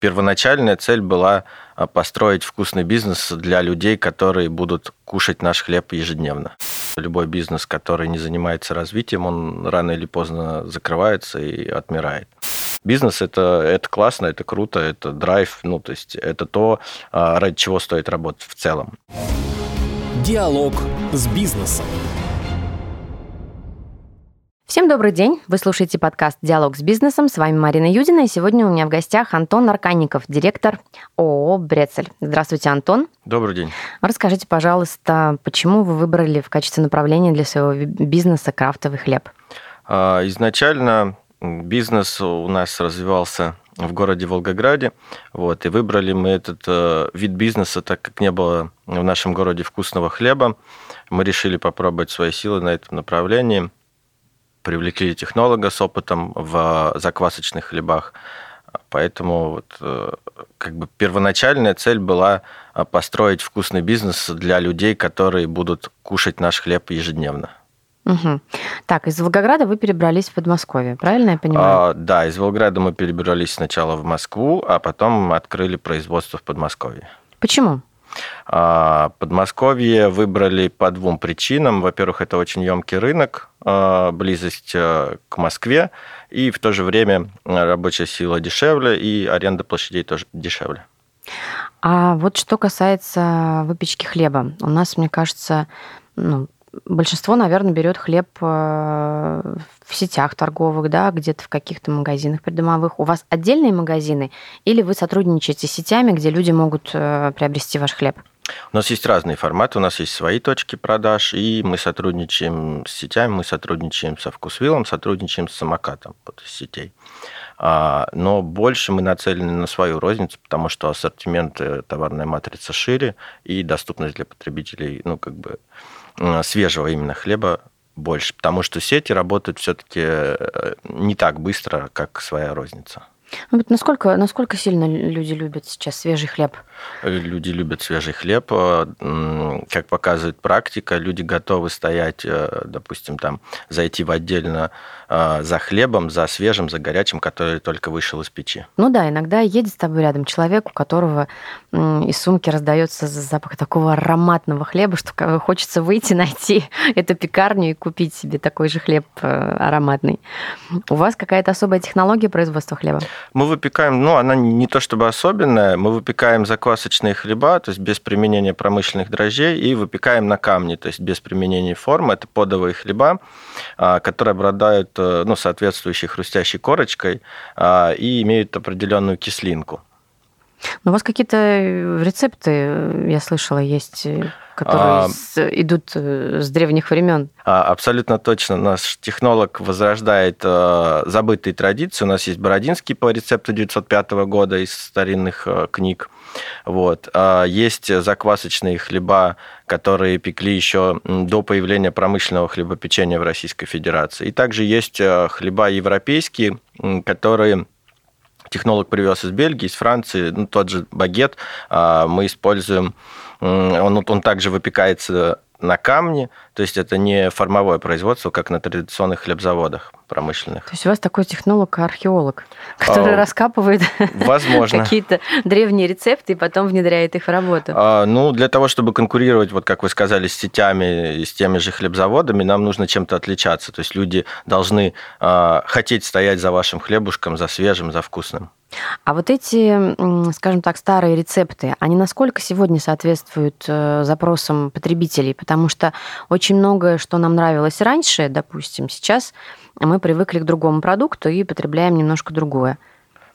Первоначальная цель была а, построить вкусный бизнес для людей, которые будут кушать наш хлеб ежедневно. Любой бизнес, который не занимается развитием, он рано или поздно закрывается и отмирает. Бизнес это, это классно, это круто, это драйв, ну, то есть это то, а, ради чего стоит работать в целом. Диалог с бизнесом. Всем добрый день. Вы слушаете подкаст «Диалог с бизнесом». С вами Марина Юдина. И сегодня у меня в гостях Антон Арканников, директор ООО «Брецель». Здравствуйте, Антон. Добрый день. Расскажите, пожалуйста, почему вы выбрали в качестве направления для своего бизнеса крафтовый хлеб? А, изначально бизнес у нас развивался в городе Волгограде. Вот, и выбрали мы этот э, вид бизнеса, так как не было в нашем городе вкусного хлеба. Мы решили попробовать свои силы на этом направлении – привлекли технолога с опытом в заквасочных хлебах. Поэтому вот, э, как бы первоначальная цель была э, построить вкусный бизнес для людей, которые будут кушать наш хлеб ежедневно. Угу. Так, из Волгограда вы перебрались в Подмосковье, правильно я понимаю? А, да, из Волгограда мы перебрались сначала в Москву, а потом открыли производство в Подмосковье. Почему? А, Подмосковье выбрали по двум причинам. Во-первых, это очень емкий рынок, а, близость э, к Москве, и в то же время рабочая сила дешевле, и аренда площадей тоже дешевле. А вот что касается выпечки хлеба, у нас, мне кажется, ну, большинство, наверное, берет хлеб э, в сетях торговых, да, где-то в каких-то магазинах придомовых. У вас отдельные магазины или вы сотрудничаете с сетями, где люди могут э, приобрести ваш хлеб? У нас есть разные форматы, у нас есть свои точки продаж, и мы сотрудничаем с сетями, мы сотрудничаем со Вкусвиллом, сотрудничаем с самокатом вот, из сетей. А, но больше мы нацелены на свою розницу, потому что ассортимент, э, товарная матрица шире, и доступность для потребителей, ну, как бы свежего именно хлеба больше, потому что сети работают все-таки э, не так быстро, как своя розница. Ну, вот насколько, насколько сильно люди любят сейчас свежий хлеб? Люди любят свежий хлеб. Э, как показывает практика, люди готовы стоять, э, допустим, там, зайти в отдельно э, за хлебом, за свежим, за горячим, который только вышел из печи. Ну да, иногда едет с тобой рядом человек, у которого из сумки раздается запах такого ароматного хлеба, что хочется выйти, найти эту пекарню и купить себе такой же хлеб ароматный. У вас какая-то особая технология производства хлеба? Мы выпекаем, ну, она не то чтобы особенная, мы выпекаем заквасочные хлеба, то есть без применения промышленных дрожжей, и выпекаем на камне, то есть без применения формы. Это подовые хлеба, а, которые обладают э, ну, соответствующей хрустящей корочкой а, и имеют определенную кислинку. Но у вас какие-то э, рецепты, э, я слышала, есть которые а, с, идут с древних времен. Абсолютно точно. Наш технолог возрождает э, забытые традиции. У нас есть Бородинский по рецепту 905 года из старинных э, книг. Вот. А есть заквасочные хлеба, которые пекли еще до появления промышленного хлебопечения в Российской Федерации. И также есть э, хлеба европейские, которые технолог привез из Бельгии, из Франции, ну, тот же багет а, мы используем, он, он также выпекается на камне, то есть это не формовое производство, как на традиционных хлебзаводах промышленных. То есть у вас такой технолог-археолог, который а, раскапывает какие-то древние рецепты и потом внедряет их в работу. А, ну, для того, чтобы конкурировать, вот как вы сказали, с сетями и с теми же хлебзаводами, нам нужно чем-то отличаться. То есть люди должны а, хотеть стоять за вашим хлебушком, за свежим, за вкусным. А вот эти, скажем так, старые рецепты, они насколько сегодня соответствуют э, запросам потребителей? Потому что очень многое, что нам нравилось раньше, допустим, сейчас мы привыкли к другому продукту и потребляем немножко другое.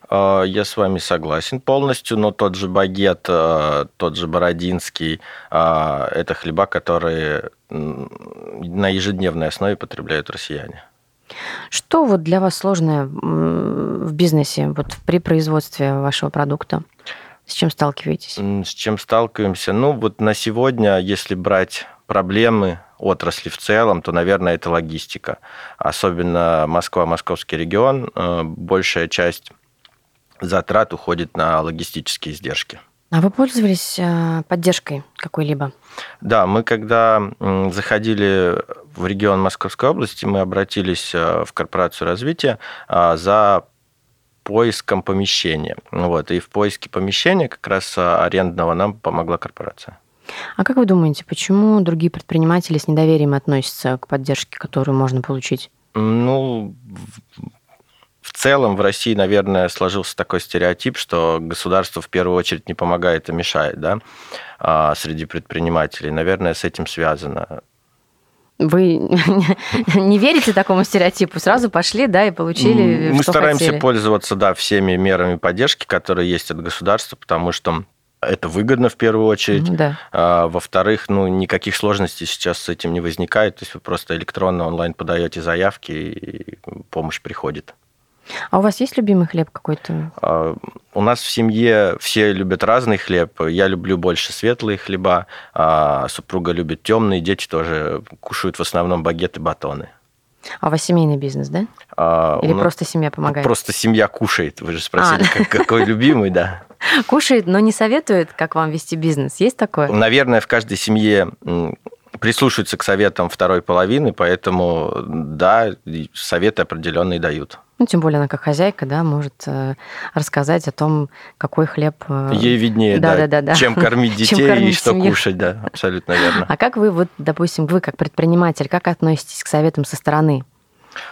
А, я с вами согласен полностью, но тот же багет, э, тот же бородинский, а, это хлеба, которые на ежедневной основе потребляют россияне. Что вот для вас сложное в бизнесе, вот при производстве вашего продукта? С чем сталкиваетесь? С чем сталкиваемся? Ну, вот на сегодня, если брать проблемы отрасли в целом, то, наверное, это логистика. Особенно Москва, московский регион, э, большая часть затрат уходит на логистические издержки. А вы пользовались э, поддержкой какой-либо? Да, мы когда заходили в регион Московской области, мы обратились э, в корпорацию развития за поиском помещения. Вот, и в поиске помещения как раз арендного нам помогла корпорация. А как вы думаете, почему другие предприниматели с недоверием относятся к поддержке, которую можно получить? Ну, в целом в России, наверное, сложился такой стереотип, что государство в первую очередь не помогает, а мешает, да, а, среди предпринимателей. Наверное, с этим связано. Вы не верите такому стереотипу? Сразу пошли, да, и получили, Мы что стараемся хотели. пользоваться, да, всеми мерами поддержки, которые есть от государства, потому что это выгодно в первую очередь. Да. А, во-вторых, ну, никаких сложностей сейчас с этим не возникает. То есть вы просто электронно онлайн подаете заявки, и помощь приходит. А у вас есть любимый хлеб какой-то? А, У нас в семье все любят разный хлеб. Я люблю больше светлые хлеба, а супруга любит темные, дети тоже кушают в основном багеты, батоны. А у вас семейный бизнес, да? А, Или нас- просто семья помогает? Просто семья кушает. Вы же спросили, А. как- какой любимый, да. Кушает, но не советует, как вам вести бизнес. Есть такое? Наверное, в каждой семье прислушиваются к советам второй половины, поэтому да, советы определенные дают. Ну, тем более она как хозяйка, да, может э, рассказать о том, какой хлеб... э, Ей виднее, да, Да-да-да-да. чем кормить Чем детей и кормить что семью. кушать, да, абсолютно верно. А как вы, вот, допустим, вы как предприниматель, как относитесь к советам со стороны?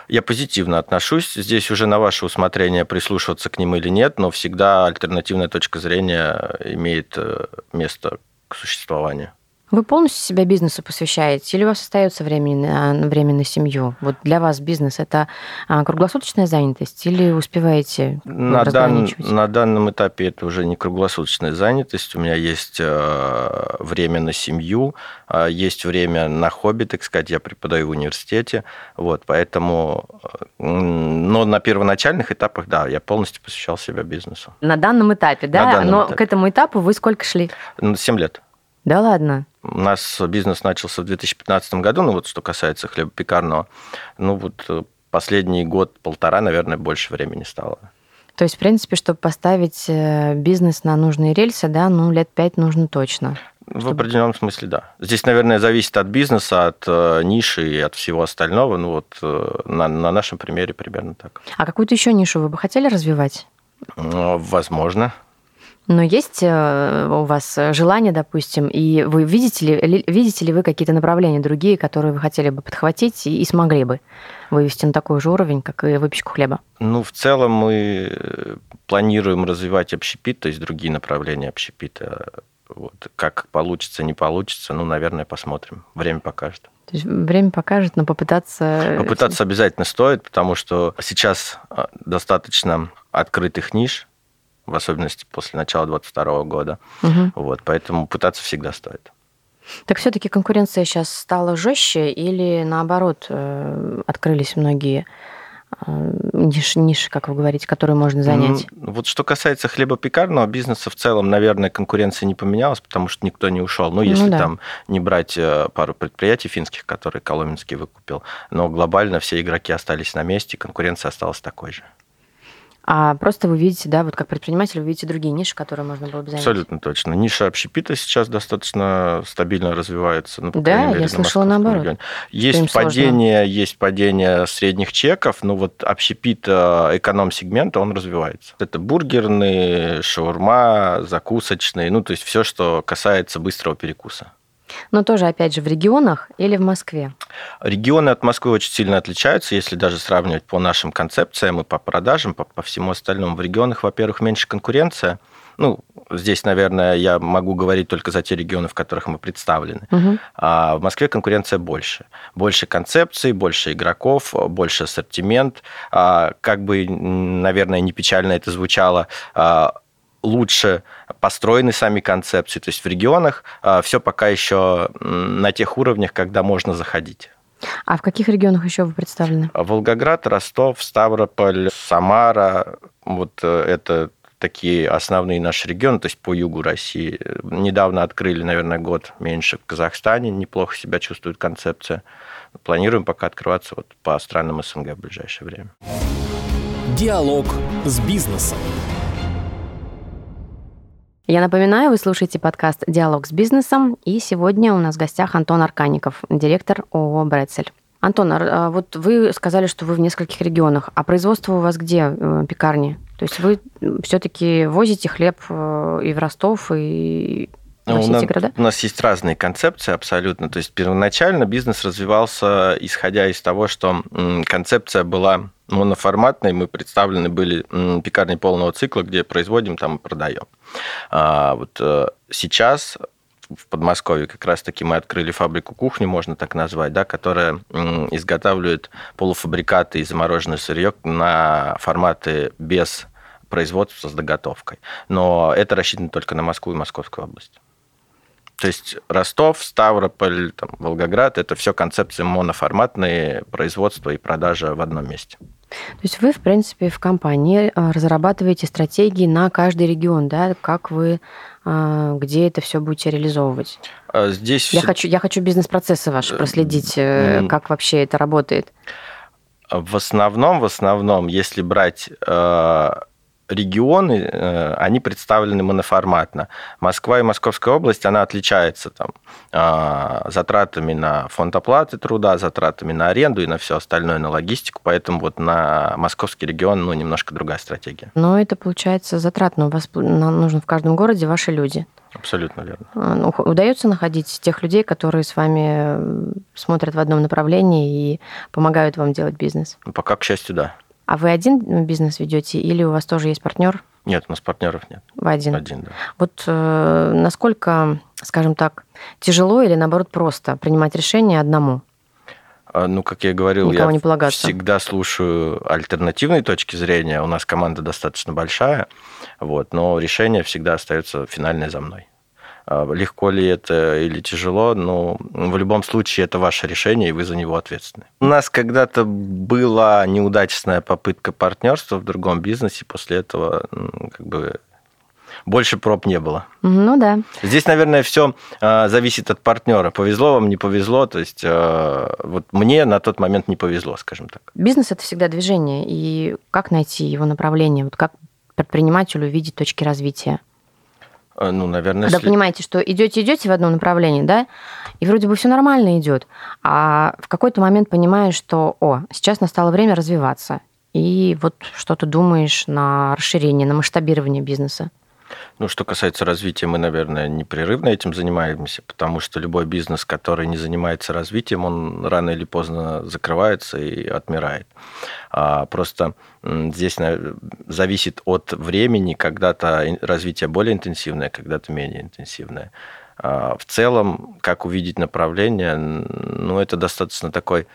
Я позитивно отношусь. Здесь уже на ваше усмотрение прислушиваться к ним или нет, но всегда альтернативная точка зрения имеет э, место к существованию. Вы полностью себя бизнесу посвящаете или у вас остается времени на, на время на семью? Вот для вас бизнес это а, круглосуточная занятость или успеваете На, дан- на данном этапе это уже не круглосуточная занятость. У меня есть э, время на семью, э, есть время на хобби, так сказать. Я преподаю в университете. Вот, поэтому... э, Но на первоначальных этапах, да, я полностью посвящал себя бизнесу. На данном этапе, да? данном Но этапе. к этому этапу вы сколько шли? 7 лет. Да ладно. У нас бизнес начался в 2015 году, ну вот что касается хлебопекарного. Ну вот э, последний год-полтора, наверное, больше времени стало. То есть, в принципе, чтобы поставить э, бизнес на нужные рельсы, да, ну, лет пять нужно точно. В Чтобы- определенном смысле, да. Здесь, наверное, зависит от бизнеса, от э, ниши и от всего остального. Ну вот э, на, на нашем примере примерно так. А какую-то еще нишу вы бы хотели развивать? Ну, Возможно. Но есть э, у вас желание, допустим, и вы видите ли, видите ли вы какие-то направления другие, которые вы хотели бы подхватить и, и смогли бы вывести на такой же уровень, как и выпечку хлеба? Ну, в целом мы э, планируем развивать общепит, то есть другие направления общепита. Вот. Как получится, не получится, ну, наверное, посмотрим. Время покажет. То есть время покажет, но попытаться... Попытаться обязательно стоит, потому что сейчас достаточно открытых ниш, в особенности после начала 2022 года. Мгм. Вот, поэтому пытаться всегда стоит. Так все-таки конкуренция сейчас стала жестче или наоборот э, открылись многие э, ниши, ниши, как вы говорите, которые можно занять? Ну, Вот что касается хлебопекарного бизнеса, в целом, наверное, конкуренция не поменялась, потому что никто не ушел. Ну, если да. там не брать э, пару предприятий финских, которые Коломенский выкупил, но глобально все игроки остались на месте, конкуренция осталась такой же. А просто вы видите, да, вот как предприниматель, вы видите другие ниши, которые можно было бы занять? Абсолютно точно. Ниша общепита сейчас достаточно стабильно развивается. Ну, Да, мере, я на слышала наоборот, регионе. Есть сложно. падение, есть падение средних чеков, но вот общепит э, эконом-сегмента, он развивается. Это бургерные, шаурма, закусочные, ну, то есть все, что касается быстрого перекуса. Но тоже, опять же, в регионах или в Москве? Регионы от Москвы очень сильно отличаются, если даже сравнивать по нашим концепциям и по продажам, по, по всему остальному. В регионах, во-первых, меньше конкуренция. Ну, здесь, наверное, я могу говорить только за те регионы, в которых мы представлены. Мгм. А в Москве конкуренция больше. Больше концепций, больше игроков, больше ассортимент. А, Как бы, наверное, не печально это звучало, а, лучше построены сами концепции. То есть в регионах все пока еще на тех уровнях, когда можно заходить. А в каких регионах еще вы представлены? Волгоград, Ростов, Ставрополь, Самара, вот э, это такие основные наши регионы, то есть по югу России. Недавно открыли, наверное, год меньше в Казахстане, неплохо себя чувствует концепция. Планируем пока открываться вот по странам СНГ в ближайшее время. Диалог с бизнесом. Я напоминаю, вы слушаете подкаст «Диалог с бизнесом», и сегодня у нас в гостях Антон Аркаников, директор ООО «Брецель». Антон, а вот вы сказали, что вы в нескольких регионах, а производство у вас где, э, пекарни? То есть вы все-таки возите хлеб э, и в Ростов, и у, нас, у нас есть разные концепции абсолютно. То есть первоначально бизнес развивался, исходя из того, что концепция была моноформатной. Мы представлены были пекарней полного цикла, где производим, там и продаем. А вот э, сейчас в Подмосковье как раз-таки мы открыли фабрику кухни, можно так назвать, да, которая изготавливает полуфабрикаты и замороженное сырье на форматы без производства с доготовкой. Но это рассчитано только на Москву и Московскую область. То есть Ростов, Ставрополь, там, Волгоград – это все концепции моноформатные производства и продажа в одном месте. То есть вы, в принципе, в компании э, разрабатываете стратегии на каждый регион, да? Как вы, э, где это все будете реализовывать? А здесь... Я хочу, я хочу бизнес-процессы ваши проследить, э, как вообще это работает. В основном, в основном, если брать регионы, э, они представлены моноформатно. Москва и Московская область, она отличается там, а, затратами на фонд оплаты труда, затратами на аренду и на все остальное, на логистику, поэтому вот на московский регион ну, немножко другая стратегия. Но это получается затратно, у вас нужно в каждом городе ваши люди. Абсолютно верно. А, ну, удается находить тех людей, которые с вами смотрят в одном направлении и помогают вам делать бизнес? Пока, к счастью, да. А вы один бизнес ведете или у вас тоже есть партнер? Нет, у нас партнеров нет. Вы один? Один, да. Вот э, насколько, скажем так, тяжело или, наоборот, просто принимать решение одному? А, ну, как я говорил, Никого я не всегда слушаю альтернативные точки зрения. У нас команда достаточно большая, вот, но решение всегда остается финальное за мной. А, легко ли это или тяжело, но в любом случае это ваше решение, и вы за него ответственны. У нас когда-то была неудачная попытка партнерства в другом бизнесе, после этого как бы больше проб не было. Ну да. Здесь, наверное, все а, зависит от партнера. Повезло вам, не повезло. То есть а, вот мне на тот момент не повезло, скажем так. Бизнес это всегда движение. И как найти его направление? Вот как предпринимателю увидеть точки развития? Э, ну, наверное, Когда если... понимаете, что идете, идете в одном направлении, да, и вроде бы все нормально идет, а в какой-то момент понимаешь, что, о, сейчас настало время развиваться, и вот что ты думаешь на расширение, на масштабирование бизнеса. Ну, что касается развития, мы, наверное, непрерывно этим занимаемся, потому что любой бизнес, который не занимается развитием, он рано или поздно закрывается и отмирает. А просто здесь зависит от времени, когда-то развитие более интенсивное, когда-то менее интенсивное. А в целом, как увидеть направление, ну, это достаточно такой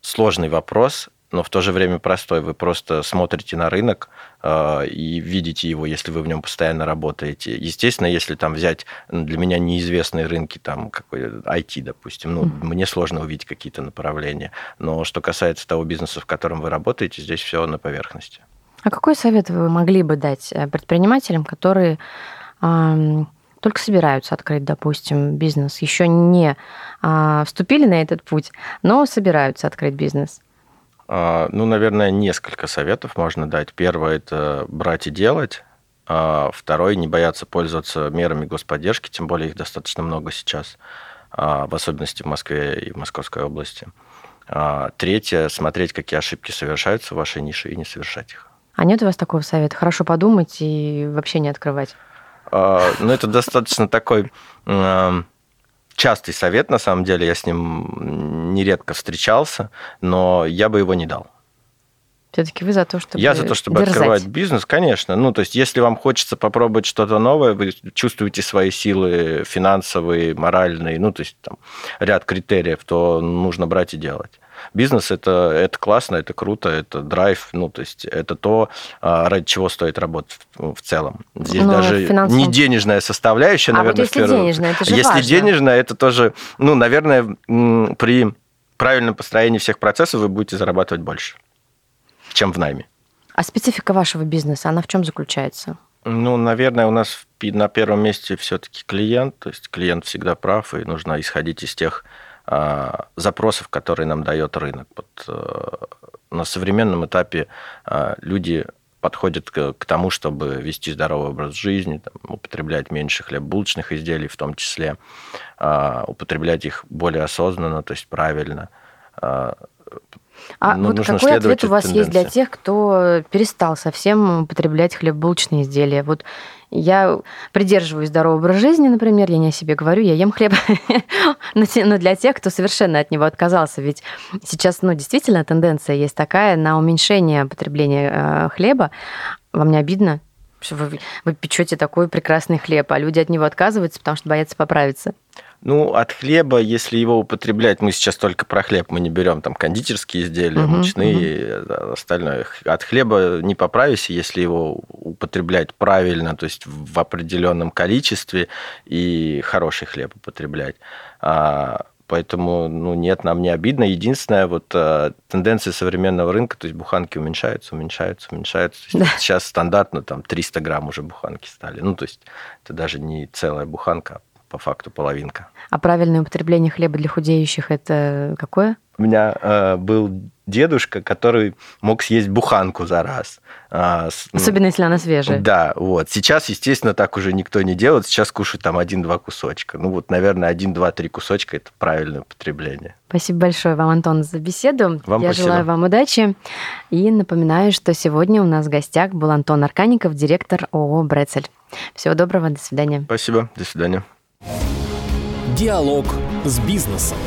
сложный вопрос, но в то же время простой. Вы просто смотрите на рынок э, и видите его, если вы в нем постоянно работаете. Естественно, если там взять для меня неизвестные рынки, там какой IT, допустим, ну, mm-hmm. мне сложно увидеть какие-то направления. Но что касается того бизнеса, в котором вы работаете, здесь все на поверхности. А какой совет вы могли бы дать э, предпринимателям, которые э, только собираются открыть, допустим, бизнес, еще не э, вступили на этот путь, но собираются открыть бизнес? А, ну, наверное, несколько советов можно дать. Первое – это брать и делать. А второй – не бояться пользоваться мерами господдержки, тем более их достаточно много сейчас, а, в особенности в Москве и в Московской области. Третье – смотреть, какие ошибки совершаются в вашей нише и не совершать их. А нет у вас такого совета? Хорошо подумать и вообще не открывать? Ну, это достаточно такой частый совет, на самом деле, я с ним нередко встречался, но я бы его не дал. Все-таки вы за то, чтобы Я за то, чтобы дерзать. открывать бизнес, конечно. Ну, то есть, если вам хочется попробовать что-то новое, вы чувствуете свои силы финансовые, моральные, ну, то есть, там, ряд критериев, то нужно брать и делать. Бизнес это, это классно, это круто, это драйв, ну, то есть это то, а, ради чего стоит работать в, в целом. Здесь Но ну, даже финансовым... не денежная составляющая, а наверное, вот если первую... денежная, это же Если важно. денежная, это тоже, ну, наверное, при правильном построении всех процессов вы будете зарабатывать больше, чем в найме. А специфика вашего бизнеса, она в чем заключается? Ну, наверное, у нас на первом месте все-таки клиент, то есть клиент всегда прав, и нужно исходить из тех а, запросов, которые нам дает рынок. Вот, э, на современном этапе а, люди подходят к, к тому, чтобы вести здоровый образ жизни, там, употреблять меньше хлебобулочных изделий в том числе, а, употреблять их более осознанно, то есть правильно. а, а вот какой ответ у вас тенденции. есть для тех, кто перестал совсем употреблять хлебобулочные изделия? Вот я придерживаюсь здорового образа жизни, например, я не о себе говорю, я ем хлеб, но для тех, кто совершенно от него отказался, ведь сейчас, ну, действительно тенденция есть такая на уменьшение потребления э, хлеба. Вам не обидно? вы, вы печете такой прекрасный хлеб, а люди от него отказываются, потому что боятся поправиться. Ну, от хлеба, если его употреблять, мы сейчас только про хлеб, мы не берем там кондитерские изделия, угу, мучные, угу. остальное. От хлеба не поправишься, если его употреблять правильно, то есть в определенном количестве и хороший хлеб употреблять. А Поэтому, ну, нет, нам не обидно. Единственная вот э, тенденция современного рынка, то есть буханки уменьшаются, уменьшаются, уменьшаются. Да. Сейчас стандартно там 300 грамм уже буханки стали. Ну, то есть это даже не целая буханка, а по факту половинка. А правильное употребление хлеба для худеющих это какое? У меня э, был дедушка, который мог съесть буханку за раз. А, Особенно, если она свежая. Да, вот. Сейчас, естественно, так уже никто не делает. Сейчас кушают там один-два кусочка. Ну вот, наверное, один-два-три кусочка – это правильное употребление. Спасибо большое вам, Антон, за беседу. Вам Я спасибо. желаю вам удачи. И напоминаю, что сегодня у нас в гостях был Антон Аркаников, директор ООО «Брецель». Всего доброго, до свидания. Спасибо, до свидания. Диалог с бизнесом.